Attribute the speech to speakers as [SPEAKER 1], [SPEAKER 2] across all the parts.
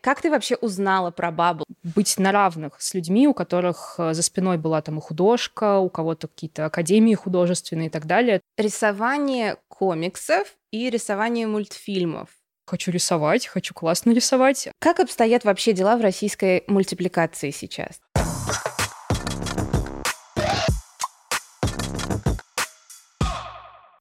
[SPEAKER 1] Как ты вообще узнала про Бабл?
[SPEAKER 2] Быть на равных с людьми, у которых э, за спиной была там и художка, у кого-то какие-то академии художественные и так далее.
[SPEAKER 1] Рисование комиксов и рисование мультфильмов.
[SPEAKER 2] Хочу рисовать, хочу классно рисовать.
[SPEAKER 1] Как обстоят вообще дела в российской мультипликации сейчас?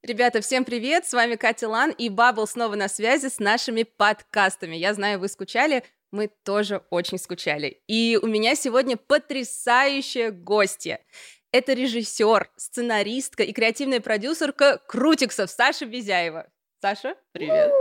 [SPEAKER 1] Ребята, всем привет! С вами Катя Лан и Бабл снова на связи с нашими подкастами. Я знаю, вы скучали, мы тоже очень скучали. И у меня сегодня потрясающая гостья. Это режиссер, сценаристка и креативная продюсерка Крутиксов Саша Безяева. Саша, привет.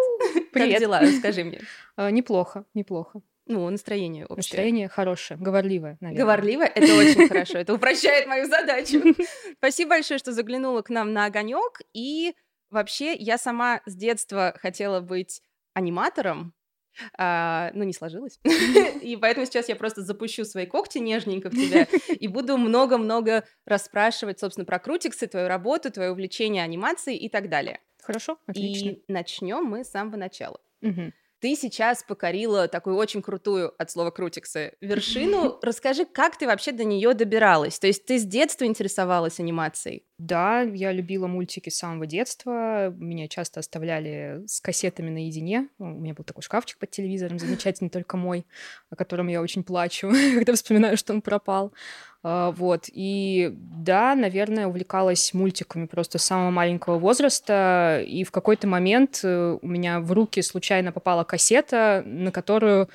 [SPEAKER 2] Привет.
[SPEAKER 1] Как дела? Расскажи мне.
[SPEAKER 2] А, неплохо, неплохо.
[SPEAKER 1] Ну, настроение общее.
[SPEAKER 2] Настроение хорошее, говорливое, наверное.
[SPEAKER 1] Говорливое? Это очень хорошо. Это упрощает мою задачу. Спасибо большое, что заглянула к нам на огонек. И вообще, я сама с детства хотела быть аниматором, а, ну, не сложилось. И поэтому сейчас я просто запущу свои когти нежненько в тебя и буду много-много расспрашивать, собственно, про крутиксы, твою работу, твое увлечение анимацией и так далее.
[SPEAKER 2] Хорошо, отлично.
[SPEAKER 1] И начнем мы с самого начала.
[SPEAKER 2] Мгм.
[SPEAKER 1] Ты сейчас покорила такую очень крутую от слова крутиксы вершину. Расскажи, как ты вообще до нее добиралась? То есть ты с детства интересовалась анимацией?
[SPEAKER 2] Да, я любила мультики с самого детства. Меня часто оставляли с кассетами наедине. У меня был такой шкафчик под телевизором, замечательный, только мой, о котором я очень плачу, когда вспоминаю, что он пропал. А, Вот. И да, наверное, увлекалась мультиками просто с самого маленького возраста. И в какой-то момент э, у меня в руки случайно попала кассета, на которую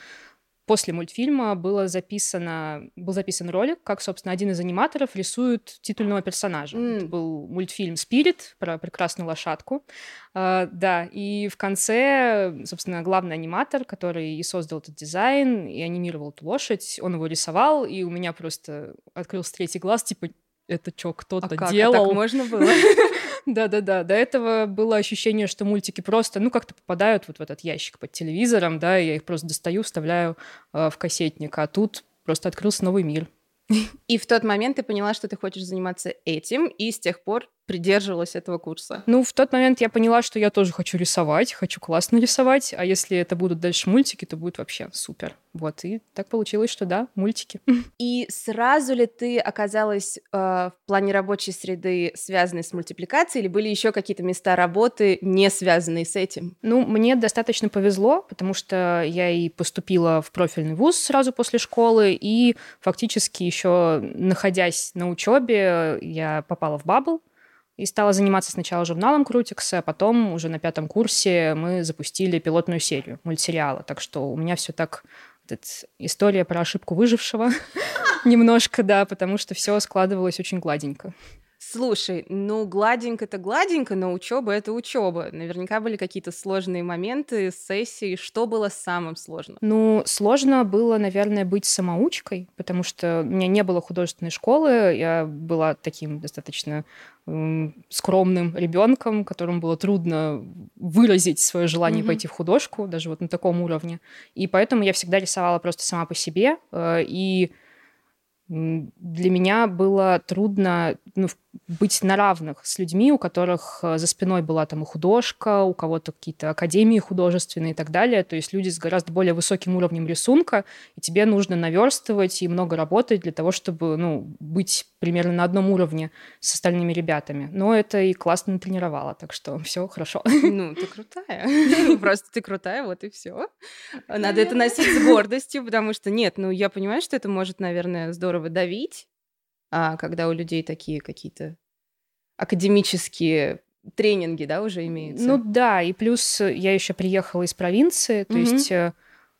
[SPEAKER 2] после мультфильма было записано, был записан ролик, как, собственно, один из аниматоров рисует титульного персонажа.
[SPEAKER 1] М.
[SPEAKER 2] Это был мультфильм «Спирит» про прекрасную лошадку. А, да, и в конце, собственно, главный аниматор, который и создал этот дизайн, и анимировал эту лошадь, он его рисовал, и у меня просто открылся третий глаз, типа, это что,
[SPEAKER 1] А
[SPEAKER 2] кто-то
[SPEAKER 1] как? А
[SPEAKER 2] делал?
[SPEAKER 1] так можно было?
[SPEAKER 2] Да-да-да. До этого было ощущение, что мультики просто, ну, как-то попадают вот в этот ящик под телевизором, да, и я их просто достаю, вставляю э, в кассетник, а тут просто открылся новый мир.
[SPEAKER 1] И в тот момент ты поняла, что ты хочешь заниматься этим, и с тех пор придерживалась этого курса.
[SPEAKER 2] Ну, в тот момент я поняла, что я тоже хочу рисовать, хочу классно рисовать, а если это будут дальше мультики, то будет вообще супер. Вот, и так получилось, что да, мультики.
[SPEAKER 1] И сразу ли ты оказалась э, в плане рабочей среды связанной с мультипликацией, или были еще какие-то места работы, не связанные с этим?
[SPEAKER 2] Ну, мне достаточно повезло, потому что я и поступила в профильный вуз сразу после школы, и фактически еще находясь на учебе, я попала в Бабл и стала заниматься сначала журналом Крутикса, а потом уже на пятом курсе мы запустили пилотную серию мультсериала. Так что у меня все так эта история про ошибку выжившего немножко, да, потому что все складывалось очень гладенько.
[SPEAKER 1] Слушай, ну гладенько-то гладенько, но учеба это учеба. Наверняка были какие-то сложные моменты, сессии. Что было самым сложным?
[SPEAKER 2] Ну, сложно было, наверное, быть самоучкой, потому что у меня не было художественной школы, я была таким достаточно скромным ребенком, которому было трудно выразить свое желание
[SPEAKER 1] Мгм.
[SPEAKER 2] пойти в художку, даже вот на таком уровне. И поэтому я всегда рисовала просто сама по себе, э, и для меня было трудно ну, в- быть на равных с людьми, у которых э, за спиной была там и художка, у кого-то какие-то академии художественные и так далее. То есть люди с гораздо более высоким уровнем рисунка, и тебе нужно наверстывать и много работать для того, чтобы ну, быть примерно на одном уровне с остальными ребятами. Но это и классно тренировало, так что все хорошо.
[SPEAKER 1] Ну, ты крутая. Просто ты крутая, вот и все. Надо это носить с гордостью, потому что нет, ну я понимаю, что это может, наверное, здорово давить, а когда у людей такие какие-то академические тренинги, да, уже имеются.
[SPEAKER 2] Ну да, и плюс я еще приехала из провинции, то
[SPEAKER 1] Мгм.
[SPEAKER 2] есть э,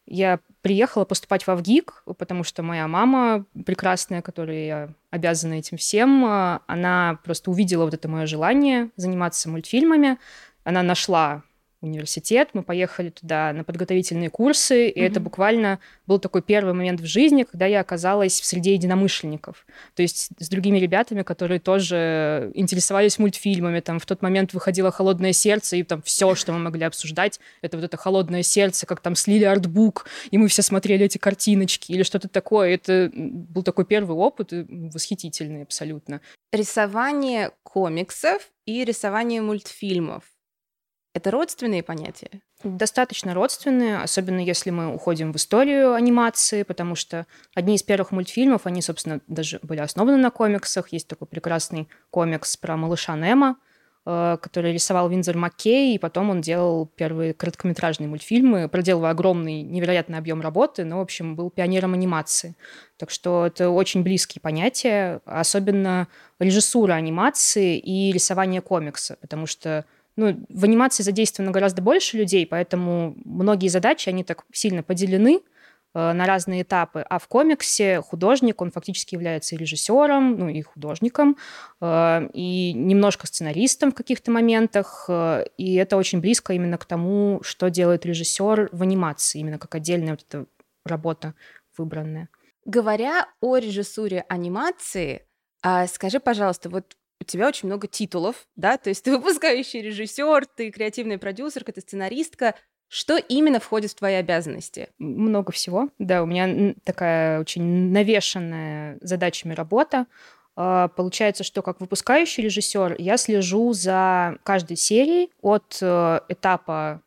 [SPEAKER 2] я приехала поступать в ВГИК, потому что моя мама прекрасная, которой я обязана этим всем, э, она просто увидела вот это мое желание заниматься мультфильмами, она нашла университет, мы поехали туда на подготовительные курсы, и это
[SPEAKER 1] Мгм.
[SPEAKER 2] буквально был такой первый момент в жизни, когда я оказалась в среде единомышленников, то есть с другими ребятами, которые тоже интересовались мультфильмами, там в тот момент выходило «Холодное сердце», и там все, что мы могли обсуждать, это вот это «Холодное сердце», как там слили артбук, и мы все смотрели эти картиночки или что-то такое. Это был такой первый опыт, восхитительный абсолютно.
[SPEAKER 1] Рисование комиксов и рисование мультфильмов. Это родственные понятия?
[SPEAKER 2] Достаточно родственные, особенно если мы уходим в историю анимации, потому что одни из первых мультфильмов, они, собственно, даже были основаны на комиксах. Есть такой прекрасный комикс про малыша Немо, э, который рисовал Винзер Маккей, и потом он делал первые короткометражные мультфильмы, проделывая огромный, невероятный объем работы, но, в общем, был пионером анимации. Так что это очень близкие понятия, особенно режиссура анимации и рисование комикса, потому что ну, в анимации задействовано гораздо больше людей, поэтому многие задачи, они так сильно поделены э, на разные этапы. А в комиксе художник, он фактически является и режиссером, ну и художником, э, и немножко сценаристом в каких-то моментах. Э, и это очень близко именно к тому, что делает режиссер в анимации, именно как отдельная вот эта работа выбранная.
[SPEAKER 1] Говоря о режиссуре анимации, а скажи, пожалуйста, вот у тебя очень много титулов, да, то есть ты выпускающий режиссер, ты креативный продюсер, ты сценаристка. Что именно входит в твои обязанности?
[SPEAKER 2] Много всего. Да, у меня такая очень навешенная задачами работа. А, получается, что как выпускающий режиссер я слежу за каждой серией от э, этапа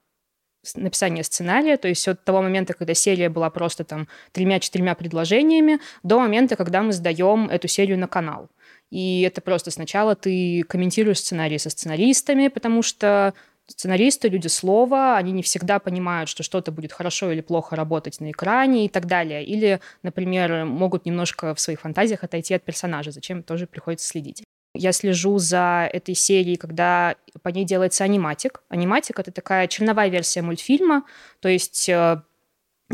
[SPEAKER 2] написания сценария, то есть от того момента, когда серия была просто там тремя-четырьмя предложениями, до момента, когда мы сдаем эту серию на канал. И это просто сначала ты комментируешь сценарии со сценаристами, потому что сценаристы, люди слова, они не всегда понимают, что что-то будет хорошо или плохо работать на экране и так далее. Или, например, могут немножко в своих фантазиях отойти от персонажа, зачем тоже приходится следить. Я слежу за этой серией, когда по ней делается аниматик. Аниматик — это такая черновая версия мультфильма, то есть э,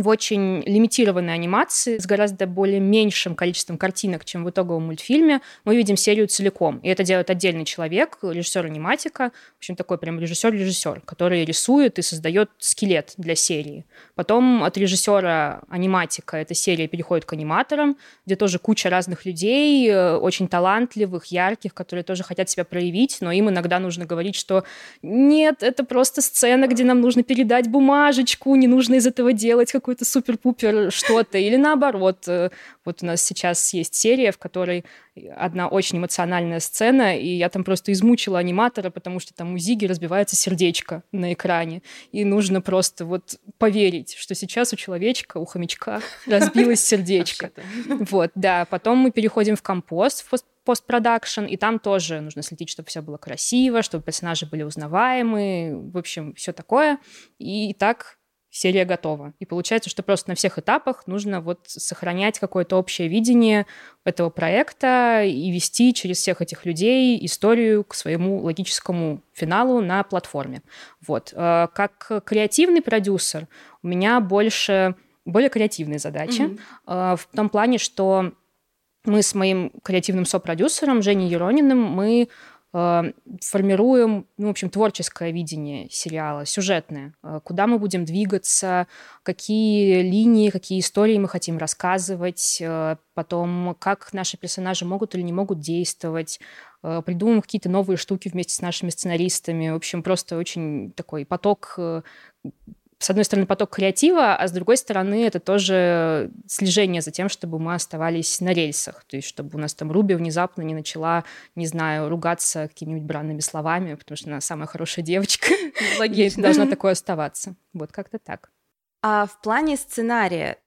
[SPEAKER 2] в очень лимитированной анимации с гораздо более меньшим количеством картинок, чем в итоговом мультфильме, мы видим серию целиком. И это делает отдельный человек, режиссер аниматика, в общем, такой прям режиссер-режиссер, который рисует и создает скелет для серии. Потом от режиссера аниматика эта серия переходит к аниматорам, где тоже куча разных людей, э, очень талантливых, ярких, которые тоже хотят себя проявить, но им иногда нужно говорить, что нет, это просто сцена, где нам нужно передать бумажечку, не нужно из этого делать какой какой-то супер-пупер что-то, или наоборот. Э, вот у нас сейчас есть серия, в которой одна очень эмоциональная сцена, и я там просто измучила аниматора, потому что там у Зиги разбивается сердечко на экране, и нужно просто вот поверить, что сейчас у человечка, у хомячка разбилось сердечко. Вот, да. Потом мы переходим в компост, в постпродакшн, и там тоже нужно следить, чтобы все было красиво, чтобы персонажи были узнаваемы, в общем, все такое. И так серия готова. И получается, что просто на всех этапах нужно вот сохранять какое-то общее видение этого проекта и вести через всех этих людей историю к своему логическому финалу на платформе. Вот. Э, как креативный продюсер у меня больше более креативные задачи mm-hmm. в том плане, что мы с моим креативным сопродюсером Женей Ерониным мы формируем, ну, в общем, творческое видение сериала, сюжетное, э, куда мы будем двигаться, какие линии, какие истории мы хотим рассказывать, э, потом как наши персонажи могут или не могут действовать, придумываем какие-то новые штуки вместе с нашими сценаристами. В общем, просто очень такой поток с одной стороны, поток креатива, а с другой стороны, это тоже слежение за тем, чтобы мы оставались на рельсах. То есть, чтобы у нас там Руби внезапно не начала, не знаю, ругаться какими-нибудь бранными словами, потому что она самая хорошая девочка. Логично. должна такое оставаться. Вот как-то так.
[SPEAKER 1] А в плане сценария,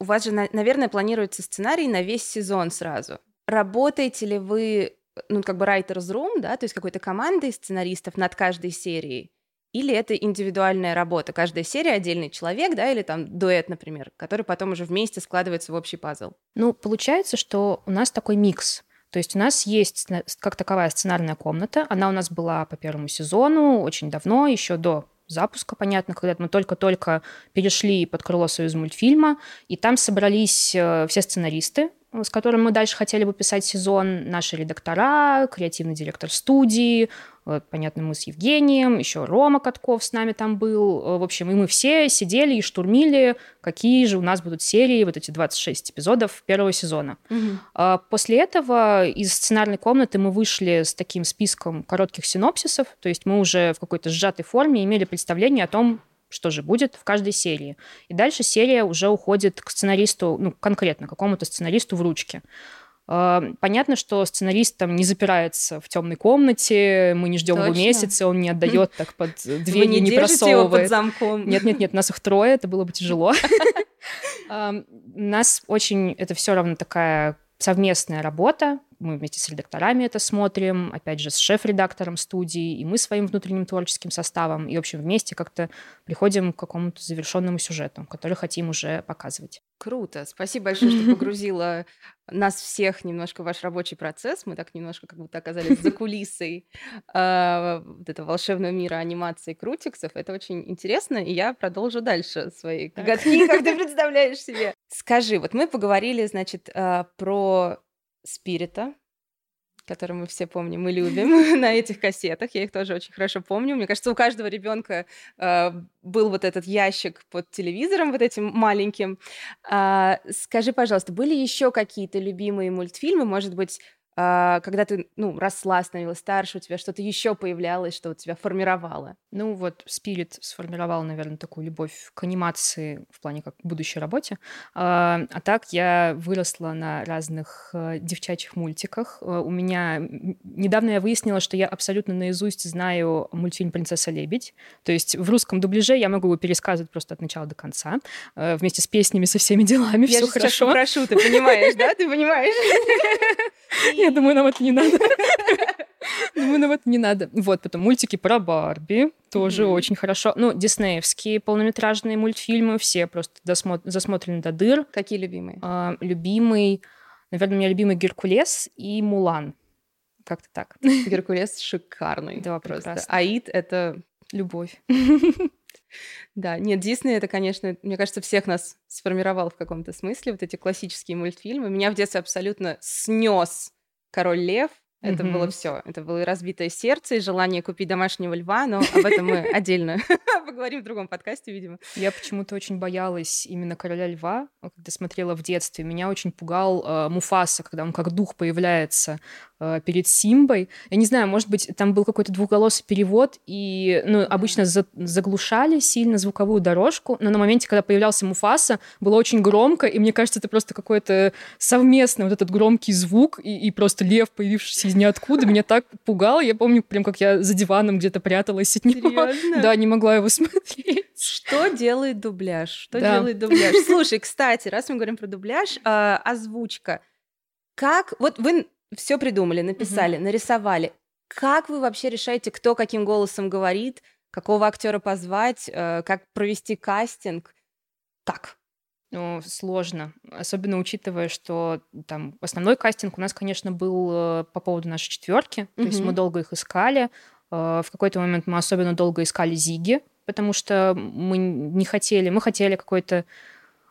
[SPEAKER 1] у вас же, наверное, планируется сценарий на весь сезон сразу. Работаете ли вы, ну, как бы writer's room, да, то есть какой-то командой сценаристов над каждой серией? Или это индивидуальная работа. Каждая серия отдельный человек, да, или там дуэт, например, который потом уже вместе складывается в общий пазл.
[SPEAKER 2] Ну, получается, что у нас такой микс. То есть у нас есть как таковая сценарная комната. Она у нас была по первому сезону очень давно, еще до запуска, понятно, когда мы только-только перешли под крыло Союз мультфильма, и там собрались э, все сценаристы, с которым мы дальше хотели бы писать сезон, наши редактора, креативный директор студии, понятно, мы с Евгением, еще Рома Катков с нами там был. В общем, и мы все сидели и штурмили, какие же у нас будут серии, вот эти 26 эпизодов первого сезона. Угу. После этого из сценарной комнаты мы вышли с таким списком коротких синопсисов, то есть мы уже в какой-то сжатой форме имели представление о том, что же будет в каждой серии. И дальше серия уже уходит к сценаристу, ну, конкретно, какому-то сценаристу в ручке. А, понятно, что сценарист там не запирается в темной комнате, мы не ждем его месяц, он не отдает так под дверь,
[SPEAKER 1] не,
[SPEAKER 2] не
[SPEAKER 1] просовывает. Его под замком.
[SPEAKER 2] Нет, нет, нет, нас их трое, это было бы тяжело. Нас очень, это все равно такая совместная работа. Мы вместе с редакторами это смотрим, опять же, с шеф-редактором студии, и мы своим внутренним творческим составом, и, в общем, вместе как-то приходим к какому-то завершенному сюжету, который хотим уже показывать.
[SPEAKER 1] Круто. Спасибо большое, что погрузила нас всех немножко в ваш рабочий процесс. Мы так немножко как будто оказались за кулисой э, вот этого волшебного мира анимации крутиксов. Это очень интересно, и я продолжу дальше свои коготки, как ты представляешь себе. Скажи, вот мы поговорили, значит, э, про спирита, который мы все помним и любим на этих кассетах. Я их тоже очень хорошо помню. Мне кажется, у каждого ребенка э, был вот этот ящик под телевизором, вот этим маленьким. Э, скажи, пожалуйста, были еще какие-то любимые мультфильмы, может быть, а, когда ты, ну, росла, становилась старше, у тебя что-то еще появлялось, что вот тебя формировало?
[SPEAKER 2] Ну, вот Спирит сформировал, наверное, такую любовь к анимации в плане как будущей работе. А, а так я выросла на разных э, девчачьих мультиках. Э, у меня... Недавно я выяснила, что я абсолютно наизусть знаю мультфильм «Принцесса лебедь». То есть в русском дубляже я могу его пересказывать просто от начала до конца, э, вместе с песнями, со всеми делами,
[SPEAKER 1] все
[SPEAKER 2] хорошо.
[SPEAKER 1] Я сейчас ты понимаешь, да? Ты понимаешь?
[SPEAKER 2] Я думаю, нам это не надо. Думаю, нам это не надо. Вот, потом мультики про Барби, тоже очень хорошо. Ну, диснеевские полнометражные мультфильмы, все просто засмотрены до дыр.
[SPEAKER 1] Какие любимые?
[SPEAKER 2] А, любимый, наверное, у меня любимый Геркулес и Мулан. Как-то так.
[SPEAKER 1] Геркулес шикарный. Да, просто. Аид — это любовь. Да, нет, Дисней это, конечно, мне кажется, всех нас сформировал в каком-то смысле, вот эти классические мультфильмы. Меня в детстве абсолютно снес Король Лев, это mm-hmm. было все. Это было и разбитое сердце, и желание купить домашнего льва, но об этом мы отдельно поговорим в другом подкасте, видимо.
[SPEAKER 2] Я почему-то очень боялась именно короля льва, когда смотрела в детстве. Меня очень пугал э, Муфаса, когда он как дух появляется перед Симбой. Я не знаю, может быть, там был какой-то двухголосый перевод, и ну, обычно за- заглушали сильно звуковую дорожку, но на моменте, когда появлялся Муфаса, было очень громко, и мне кажется, это просто какой-то совместный вот этот громкий звук, и, и просто лев, появившийся из ниоткуда, меня так пугало. Я помню, прям как я за диваном где-то пряталась от него. Серьезно? Да, не могла его смотреть.
[SPEAKER 1] Что делает дубляж? Что да. делает дубляж? Слушай, кстати, раз мы говорим про дубляж, э, озвучка. Как... Вот вы все придумали, написали, угу. нарисовали. Как вы вообще решаете, кто каким голосом говорит, какого актера позвать, э, как провести кастинг? Как?
[SPEAKER 2] Ну, сложно. Особенно учитывая, что там основной кастинг у нас, конечно, был э, по поводу нашей четверки. Mm-hmm. То есть мы долго их искали. Э, в какой-то момент мы особенно долго искали Зиги, потому что мы не хотели, мы хотели какой-то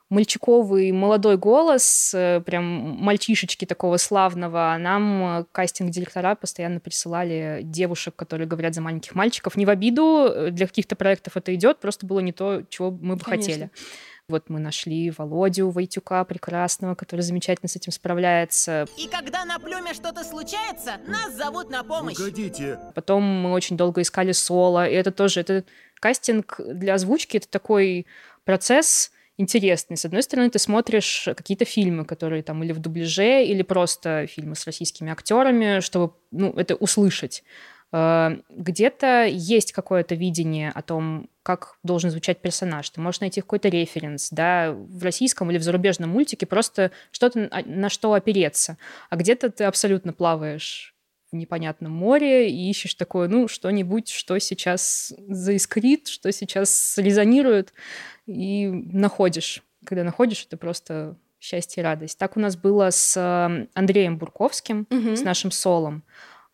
[SPEAKER 2] мальчиковый молодой голос, э, прям мальчишечки такого славного. Нам кастинг-директора постоянно присылали девушек, которые говорят за маленьких мальчиков. Не в обиду, для каких-то проектов это идет, просто было не то, чего мы бы Конечно. хотели. Вот мы нашли Володю Войтюка прекрасного, который замечательно с этим справляется.
[SPEAKER 3] И когда на плюме что-то случается, нас зовут на помощь. Погодите.
[SPEAKER 2] Потом мы очень долго искали соло, и это тоже, это кастинг для озвучки, это такой процесс, интересный. С одной стороны, ты смотришь какие-то фильмы, которые там или в дубляже, или просто фильмы с российскими актерами, чтобы ну, это услышать. Э, где-то есть какое-то видение о том, как должен звучать персонаж. Ты можешь найти какой-то референс, да, в российском или в зарубежном мультике просто что-то на что опереться. А где-то ты абсолютно плаваешь в непонятном море и ищешь такое, ну, что-нибудь, что сейчас заискрит, что сейчас резонирует, и находишь. Когда находишь, это просто счастье и радость. Так у нас было с Андреем Бурковским, mm-hmm. с нашим солом.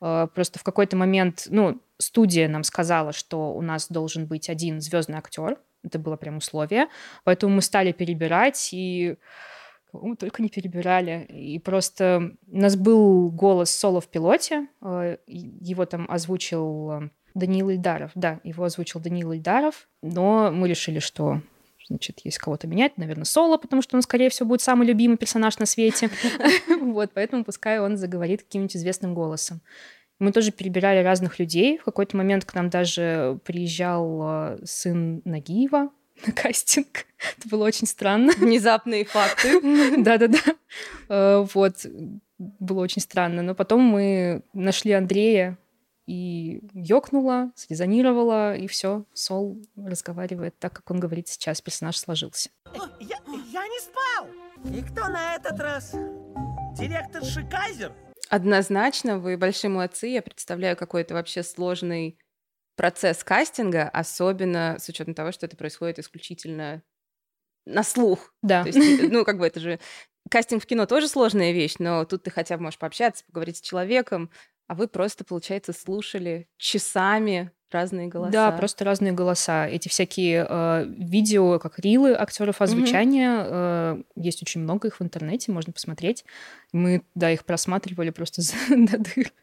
[SPEAKER 2] Э, просто в какой-то момент, ну, студия нам сказала, что у нас должен быть один звездный актер. Это было прям условие. Поэтому мы стали перебирать, и мы только не перебирали. И просто у нас был голос соло в пилоте. Э, его там озвучил э, Даниил Ильдаров. Да, его озвучил Даниил Ильдаров. Но мы решили, что значит, есть кого-то менять, наверное, Соло, потому что он, скорее всего, будет самый любимый персонаж на свете. Вот, поэтому пускай он заговорит каким-нибудь известным голосом. Мы тоже перебирали разных людей. В какой-то момент к нам даже приезжал э, сын Нагиева на кастинг. Это было очень странно.
[SPEAKER 1] Внезапные факты.
[SPEAKER 2] Да-да-да. Э, вот, было очень странно. Но потом мы нашли Андрея, и ёкнула, срезонировала, и все. Сол разговаривает так, как он говорит сейчас. Персонаж сложился.
[SPEAKER 3] Я, я не спал! И кто на этот раз? Директор Шикайзер?
[SPEAKER 1] Однозначно, вы большие молодцы. Я представляю какой-то вообще сложный процесс кастинга, особенно с учетом того, что это происходит исключительно на слух.
[SPEAKER 2] Да.
[SPEAKER 1] То есть, ну, как бы это же... Кастинг в кино тоже сложная вещь, но тут ты хотя бы можешь пообщаться, поговорить с человеком, а вы просто, получается, слушали часами разные голоса.
[SPEAKER 2] Да, просто разные голоса. Эти всякие э, видео, как рилы актеров озвучания, mm-hmm. э, есть очень много их в интернете, можно посмотреть. Мы, да, их просматривали просто до дыр.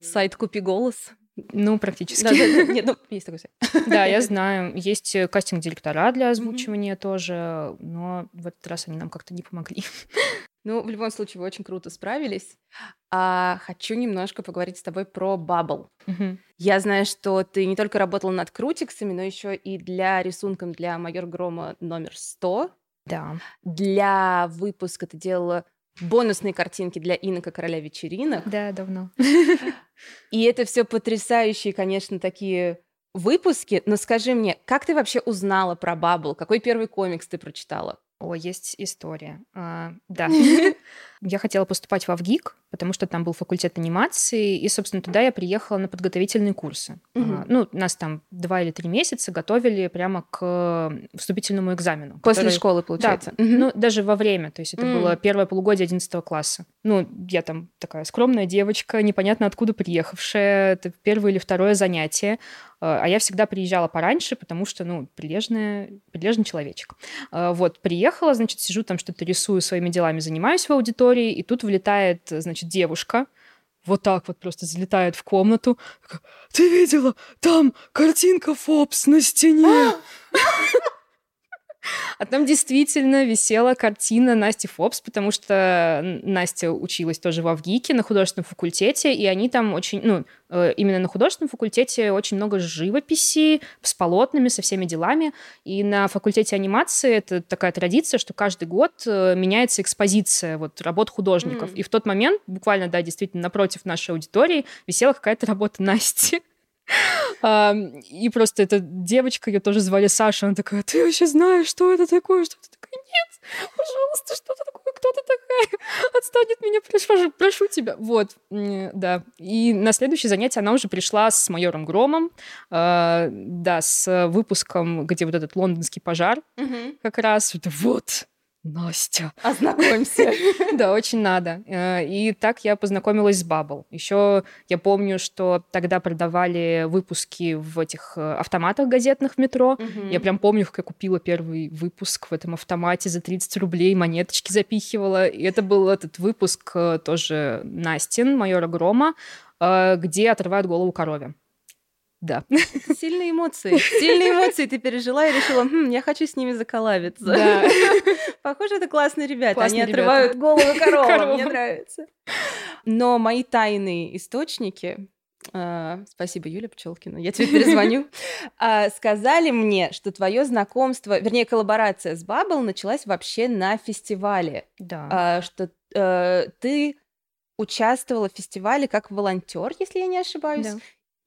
[SPEAKER 1] Сайт «Купи голос».
[SPEAKER 2] Ну, практически.
[SPEAKER 1] Да, да, да. Нет, ну, есть такой сайт.
[SPEAKER 2] Да, я знаю. Есть э, кастинг-директора для озвучивания mm-hmm. тоже, но в этот раз они нам как-то не помогли.
[SPEAKER 1] Ну, в любом случае, вы очень круто справились. А, хочу немножко поговорить с тобой про Bubble.
[SPEAKER 2] Угу.
[SPEAKER 1] Я знаю, что ты не только работала над крутиксами, но еще и для рисунком для майор Грома номер 100.
[SPEAKER 2] Да.
[SPEAKER 1] Для выпуска ты делала бонусные картинки для Инока Короля вечеринок.
[SPEAKER 2] Да, давно.
[SPEAKER 1] И это все потрясающие, конечно, такие выпуски. Но скажи мне, как ты вообще узнала про Баббл? Какой первый комикс ты прочитала?
[SPEAKER 2] О, есть история. А, да. Я хотела поступать в АВГИК, потому что там был факультет анимации, и, собственно, туда я приехала на подготовительные курсы.
[SPEAKER 1] Мгм.
[SPEAKER 2] Ну, нас там два или три месяца готовили прямо к вступительному экзамену.
[SPEAKER 1] После
[SPEAKER 2] который-
[SPEAKER 1] школы,
[SPEAKER 2] Да,
[SPEAKER 1] получается. Мгм.
[SPEAKER 2] ну, даже во время, то есть это
[SPEAKER 1] М.
[SPEAKER 2] было первое полугодие 11 класса. Ну, я там такая скромная девочка, непонятно откуда приехавшая, это первое или второе занятие, Э, а я всегда приезжала пораньше, потому что, ну, прилежная, прилежный человечек. Э, Вот, приехала, значит, сижу там, что-то рисую, своими делами занимаюсь в аудитории, и тут влетает, значит, девушка, вот так вот просто залетает в комнату. Ты видела? Там картинка Фобс на стене. А там действительно висела картина Насти Фобс, потому что Настя училась тоже в Авгике на художественном факультете, и они там очень, ну, э, именно на художественном факультете очень много живописи с полотнами, со всеми делами. И на факультете анимации это такая традиция, что каждый год э, меняется экспозиция вот, работ художников.
[SPEAKER 1] М.
[SPEAKER 2] И в тот момент, буквально, да, действительно, напротив нашей аудитории висела какая-то работа Насти. И просто эта девочка, ее тоже звали Саша, она такая, ты вообще знаешь, что это такое? Что это такое? Нет, пожалуйста, что это такое? Кто ты такая? Отстань от меня, прошу, прошу тебя. Вот, да. И на следующее занятие она уже пришла с майором Громом, а, да, с выпуском, где вот этот лондонский пожар как раз. Это вот, Настя.
[SPEAKER 1] Ознакомься.
[SPEAKER 2] Да, очень надо. Э, И так я познакомилась с Bubble. Еще я помню, что тогда продавали выпуски в этих э, автоматах газетных в метро. Я прям помню, как я купила первый выпуск в этом автомате за 30 рублей, монеточки запихивала. И это был этот выпуск э, тоже Настин, майора Грома, где отрывают голову корове. Да.
[SPEAKER 1] Сильные эмоции. Сильные эмоции ты пережила и решила, «Хм, я хочу с ними заколабиться.
[SPEAKER 2] Да.
[SPEAKER 1] Похоже, это классные ребята.
[SPEAKER 2] Классные
[SPEAKER 1] Они
[SPEAKER 2] ребята.
[SPEAKER 1] отрывают головы коровам.
[SPEAKER 2] Коровам.
[SPEAKER 1] Мне нравится. Но мои тайные источники, а, спасибо, Юля Пчелкина, я тебе перезвоню, а, сказали мне, что твое знакомство, вернее, коллаборация с Бабл началась вообще на фестивале.
[SPEAKER 2] Да.
[SPEAKER 1] А, что э, ты участвовала в фестивале как волонтер, если я не ошибаюсь.
[SPEAKER 2] Да.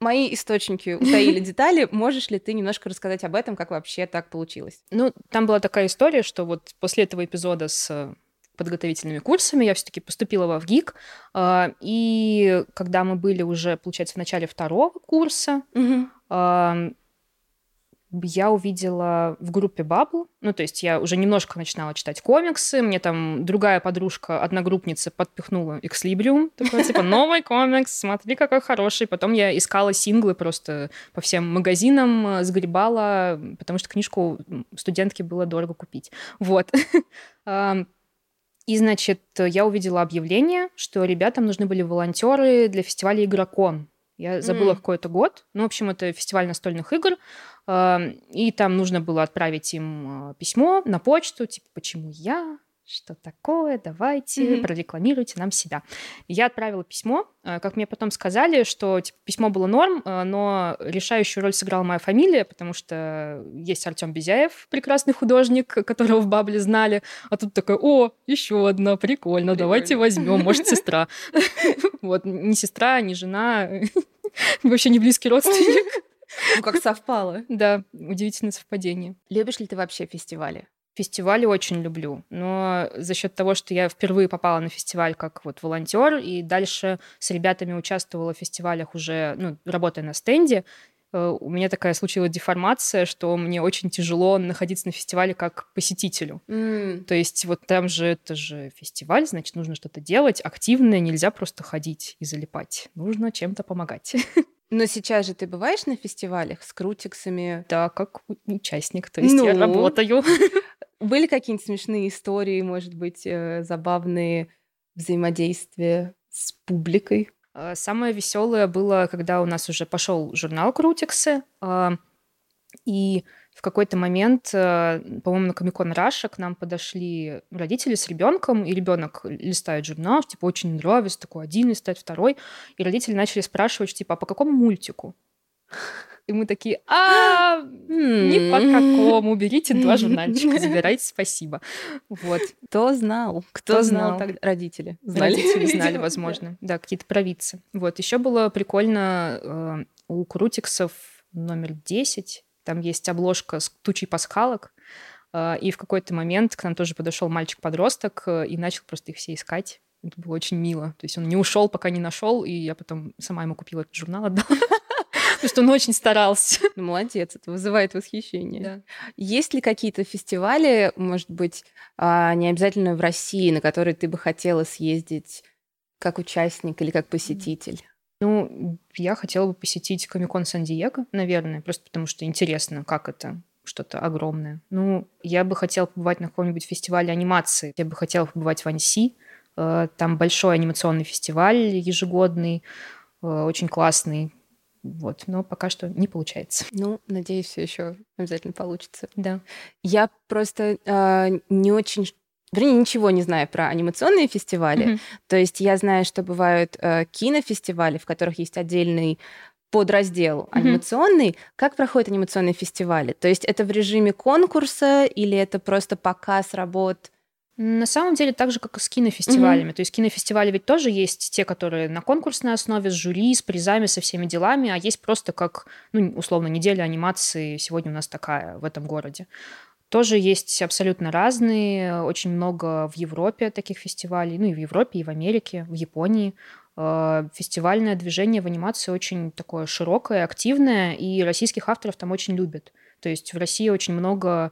[SPEAKER 1] Мои источники утаили детали. Можешь ли ты немножко рассказать об этом, как вообще так получилось?
[SPEAKER 2] Ну, там была такая история, что вот после этого эпизода с подготовительными курсами я все-таки поступила во ВГИК, а, и когда мы были уже, получается, в начале второго курса, а, я увидела в группе Bubble, ну, то есть я уже немножко начинала читать комиксы, мне там другая подружка, одногруппница подпихнула Экслибриум, такой, типа, новый комикс, смотри, какой хороший. Потом я искала синглы просто по всем магазинам, сгребала, потому что книжку студентке было дорого купить. Вот. И, значит, я увидела объявление, что ребятам нужны были волонтеры для фестиваля Игрокон. Я забыла
[SPEAKER 1] М.
[SPEAKER 2] какой-то год. Ну, в общем, это фестиваль настольных игр. А, И там нужно было отправить им а, письмо на почту, типа, почему я? что такое, давайте, mm-hmm. прорекламируйте нам себя. Я отправила письмо, э, как мне потом сказали, что типа, письмо было норм, э, но решающую роль сыграла моя фамилия, потому что есть Артем Безяев, прекрасный художник, которого в Бабле знали, а тут такая, о, еще одна, прикольно, прикольно. давайте возьмем, может, сестра. Вот, не сестра, не жена, вообще не близкий родственник.
[SPEAKER 1] Ну, как совпало.
[SPEAKER 2] Да, удивительное совпадение.
[SPEAKER 1] Любишь ли ты вообще фестивали?
[SPEAKER 2] Фестивали очень люблю, но за счет того, что я впервые попала на фестиваль как вот волонтер и дальше с ребятами участвовала в фестивалях уже, ну, работая на стенде, э, у меня такая случилась деформация, что мне очень тяжело находиться на фестивале как посетителю. Mm. То есть вот там же это же фестиваль, значит, нужно что-то делать активное, нельзя просто ходить и залипать. Нужно чем-то помогать.
[SPEAKER 1] Но сейчас же ты бываешь на фестивалях с крутиксами?
[SPEAKER 2] Да, как участник, то есть ну, я работаю.
[SPEAKER 1] Были какие-нибудь смешные истории, может быть, э, забавные взаимодействия с публикой?
[SPEAKER 2] А, самое веселое было, когда у нас уже пошел журнал Крутиксы, а, и в какой-то момент, э, по-моему, на Комикон Раша к нам подошли родители с ребенком, и ребенок листает журнал, типа, очень нравится, такой один листает, второй, и родители начали спрашивать, типа, а по какому мультику? И мы такие, а, ни по какому, берите два журнальчика, забирайте, спасибо. Вот.
[SPEAKER 1] Кто знал? Кто, знал? Тогда? Родители.
[SPEAKER 2] Знали. Родители знали, возможно. Да, какие-то провидцы. Вот. Еще было прикольно э, у Крутиксов номер 10. Там есть обложка с тучей пасхалок. Э, и в какой-то момент к нам тоже подошел мальчик-подросток э, и начал просто их все искать. Это было очень мило. То есть он не ушел, пока не нашел, и я потом сама ему купила этот журнал, отдала. Потому что он очень старался.
[SPEAKER 1] Ну, молодец, это вызывает восхищение. Да. Есть ли какие-то фестивали, может быть, а, не обязательно в России, на которые ты бы хотела съездить как участник или как посетитель?
[SPEAKER 2] Ну, я хотела бы посетить Комикон Сан-Диего, наверное, просто потому что интересно, как это что-то огромное. Ну, я бы хотела побывать на каком-нибудь фестивале анимации. Я бы хотела побывать в Анси. Э, там большой анимационный фестиваль ежегодный, э, очень классный. Вот, но пока что не получается.
[SPEAKER 1] Ну, надеюсь, все еще обязательно получится.
[SPEAKER 2] Да.
[SPEAKER 1] Я просто э, не очень вернее, ничего не знаю про анимационные фестивали. Mm-hmm. То есть я знаю, что бывают э, кинофестивали, в которых есть отдельный подраздел mm-hmm. анимационный. Как проходят анимационные фестивали? То есть это в режиме конкурса или это просто показ работ?
[SPEAKER 2] На самом деле, так же, как и с кинофестивалями. Mm-hmm. То есть кинофестивали ведь тоже есть те, которые на конкурсной основе, с жюри, с призами, со всеми делами, а есть просто как, ну, условно, неделя анимации сегодня у нас такая в этом городе. Тоже есть абсолютно разные, очень много в Европе таких фестивалей, ну и в Европе, и в Америке, в Японии. Э, фестивальное движение в анимации очень такое широкое, активное, и российских авторов там очень любят. То есть в России очень много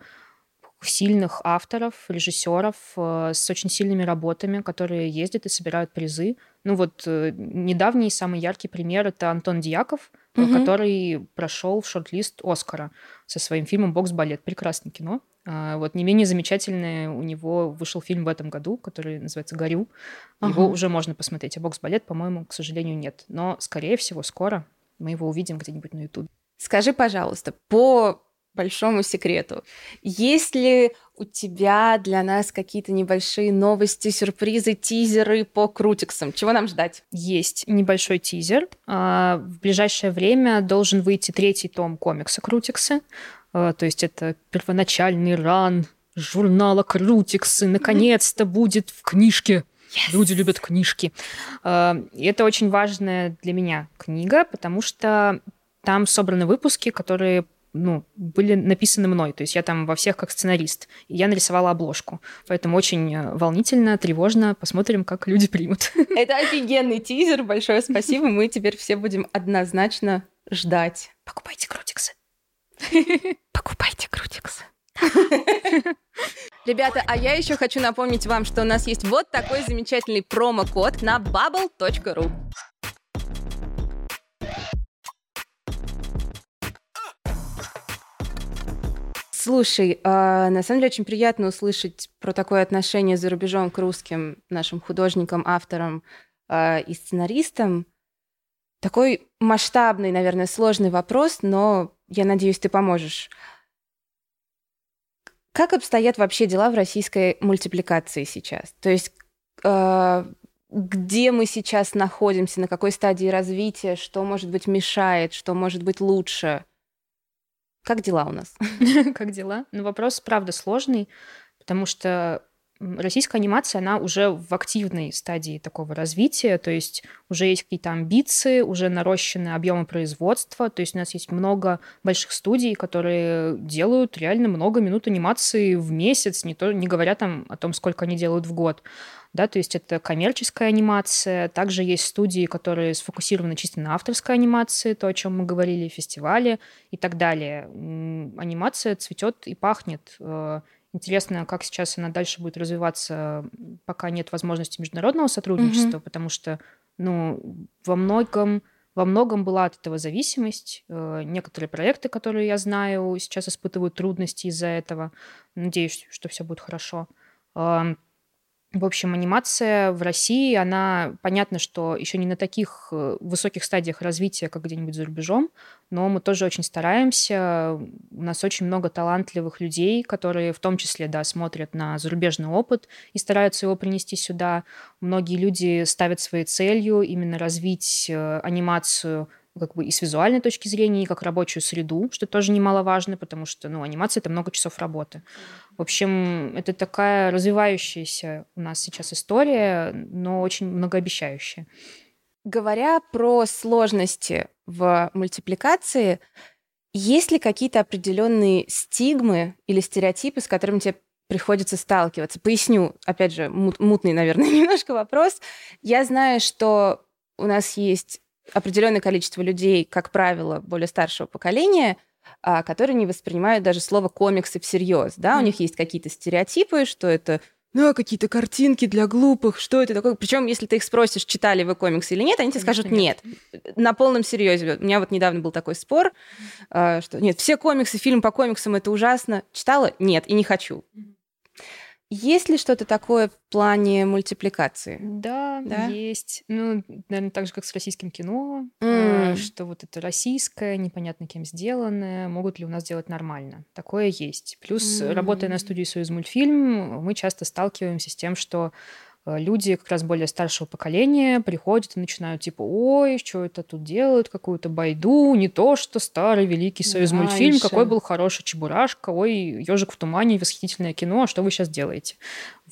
[SPEAKER 2] сильных авторов, режиссеров э, с очень сильными работами, которые ездят и собирают призы. Ну вот э, недавний самый яркий пример это Антон Дьяков, угу. который прошел в шорт-лист Оскара со своим фильмом «Бокс-балет». Прекрасное кино. Вот не менее замечательное у него вышел фильм в этом году, который называется «Горю». Ага. Его уже можно посмотреть, а «Бокс-балет», по-моему, к сожалению, нет. Но, скорее всего, скоро мы его увидим где-нибудь на YouTube.
[SPEAKER 1] Скажи, пожалуйста, по большому секрету. Есть ли у тебя для нас какие-то небольшие новости, сюрпризы, тизеры по крутиксам? Чего нам ждать?
[SPEAKER 2] Есть небольшой тизер. А, в ближайшее время должен выйти третий том комикса «Крутиксы». А, то есть это первоначальный ран журнала «Крутиксы». Наконец-то будет в книжке. Yes. Люди любят книжки. А, это очень важная для меня книга, потому что там собраны выпуски, которые ну, были написаны мной. То есть я там во всех как сценарист. И я нарисовала обложку. Поэтому очень э, волнительно, тревожно. Посмотрим, как люди примут.
[SPEAKER 1] Это офигенный тизер. Большое спасибо. Мы теперь все будем однозначно ждать.
[SPEAKER 2] Покупайте крутиксы.
[SPEAKER 1] Покупайте крутиксы. Ребята, а я еще хочу напомнить вам, что у нас есть вот такой замечательный промокод на bubble.ru. Слушай, а, на самом деле очень приятно услышать про такое отношение за рубежом к русским нашим художникам, авторам а, и сценаристам. Такой масштабный, наверное, сложный вопрос, но я надеюсь, ты поможешь. Как обстоят вообще дела в российской мультипликации сейчас? То есть э, где мы сейчас находимся, на какой стадии развития, что, может быть, мешает, что, может быть, лучше? Как дела у нас?
[SPEAKER 2] Как дела? Ну, вопрос, правда, сложный, потому что российская анимация, она уже в активной стадии такого развития, то есть уже есть какие-то амбиции, уже нарощены объемы производства, то есть у нас есть много больших студий, которые делают реально много минут анимации в месяц, не, то, не говоря там о том, сколько они делают в год. Да, то есть это коммерческая анимация. Также есть студии, которые сфокусированы чисто на авторской анимации, то, о чем мы говорили, фестивале и так далее. Анимация цветет и пахнет. Э, Интересно, как сейчас она дальше будет развиваться, пока нет возможности международного сотрудничества, mm-hmm. потому что, ну, во многом во многом была от этого зависимость. Э, некоторые проекты, которые я знаю, сейчас испытывают трудности из-за этого. Надеюсь, что все будет хорошо. В общем, анимация в России, она, понятно, что еще не на таких э, высоких стадиях развития, как где-нибудь за рубежом, но мы тоже очень стараемся. У нас очень много талантливых людей, которые в том числе, да, смотрят на зарубежный опыт и стараются его принести сюда. Многие люди ставят своей целью именно развить э, анимацию как бы и с визуальной точки зрения, и как рабочую среду, что тоже немаловажно, потому что, ну, анимация — это много часов работы. В общем, это такая развивающаяся у нас сейчас история, но очень многообещающая.
[SPEAKER 1] Говоря про сложности в мультипликации, есть ли какие-то определенные стигмы или стереотипы, с которыми тебе приходится сталкиваться? Поясню, опять же, мутный, наверное, немножко вопрос. Я знаю, что у нас есть определенное количество людей, как правило, более старшего поколения, а, которые не воспринимают даже слово комиксы всерьез. Да? Mm. У них есть какие-то стереотипы, что это ну, какие-то картинки для глупых, что это такое? Причем, если ты их спросишь, читали вы комиксы или нет, они тебе скажут нет. нет. На полном серьезе. У меня вот недавно был такой спор, а, что нет, все комиксы, фильм по комиксам это ужасно. Читала? Нет, и не хочу. Есть ли что-то такое в плане мультипликации?
[SPEAKER 2] Да, да? есть. Ну, наверное, так же, как с российским кино, mm. что вот это российское, непонятно кем сделанное, могут ли у нас делать нормально. Такое есть. Плюс, mm. работая на студии «Союз мультфильм», мы часто сталкиваемся с тем, что люди как раз более старшего поколения приходят и начинают типа, ой, что это тут делают, какую-то байду, не то, что старый великий союз да, мультфильм, еще. какой был хороший Чебурашка, ой, ежик в тумане, восхитительное кино, а что вы сейчас делаете?